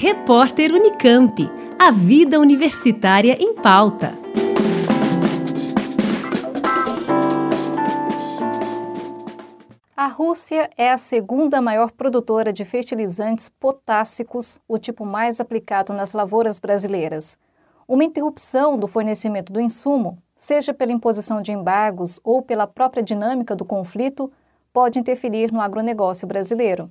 Repórter Unicamp. A vida universitária em pauta. A Rússia é a segunda maior produtora de fertilizantes potássicos, o tipo mais aplicado nas lavouras brasileiras. Uma interrupção do fornecimento do insumo, seja pela imposição de embargos ou pela própria dinâmica do conflito, pode interferir no agronegócio brasileiro.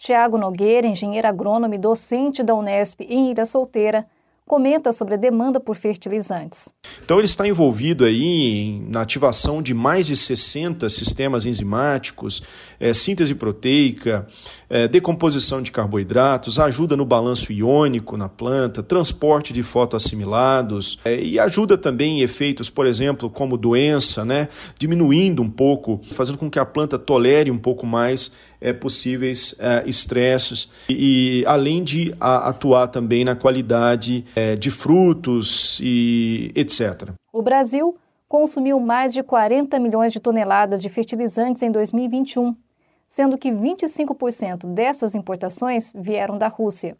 Tiago Nogueira, engenheiro agrônomo e docente da Unesp em Ilha Solteira, comenta sobre a demanda por fertilizantes. Então ele está envolvido aí na ativação de mais de 60 sistemas enzimáticos, é, síntese proteica, é, decomposição de carboidratos, ajuda no balanço iônico na planta, transporte de fotoassimilados é, e ajuda também em efeitos, por exemplo, como doença, né, diminuindo um pouco, fazendo com que a planta tolere um pouco mais é, possíveis é, estresses e, e, além de a, atuar também na qualidade é, de frutos e etc. O Brasil consumiu mais de 40 milhões de toneladas de fertilizantes em 2021, sendo que 25% dessas importações vieram da Rússia.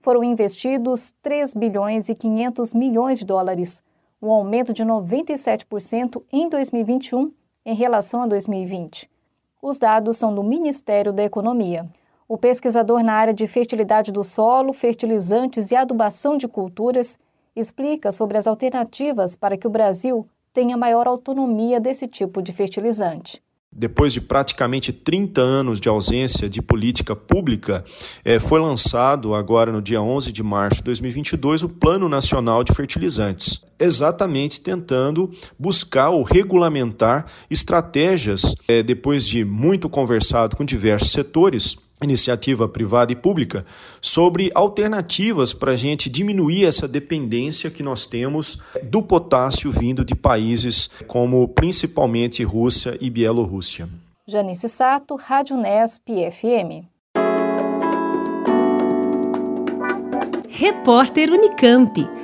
Foram investidos 3 bilhões e 500 milhões de dólares, um aumento de 97% em 2021 em relação a 2020. Os dados são do Ministério da Economia. O pesquisador na área de fertilidade do solo, fertilizantes e adubação de culturas explica sobre as alternativas para que o Brasil tenha maior autonomia desse tipo de fertilizante depois de praticamente 30 anos de ausência de política pública, é, foi lançado agora no dia 11 de março de 2022 o Plano Nacional de Fertilizantes, exatamente tentando buscar ou regulamentar estratégias, é, depois de muito conversado com diversos setores, iniciativa privada e pública sobre alternativas para a gente diminuir essa dependência que nós temos do potássio vindo de países como principalmente Rússia e Bielorrússia. Janice Sato, Rádio Nesp FM. Repórter Unicamp.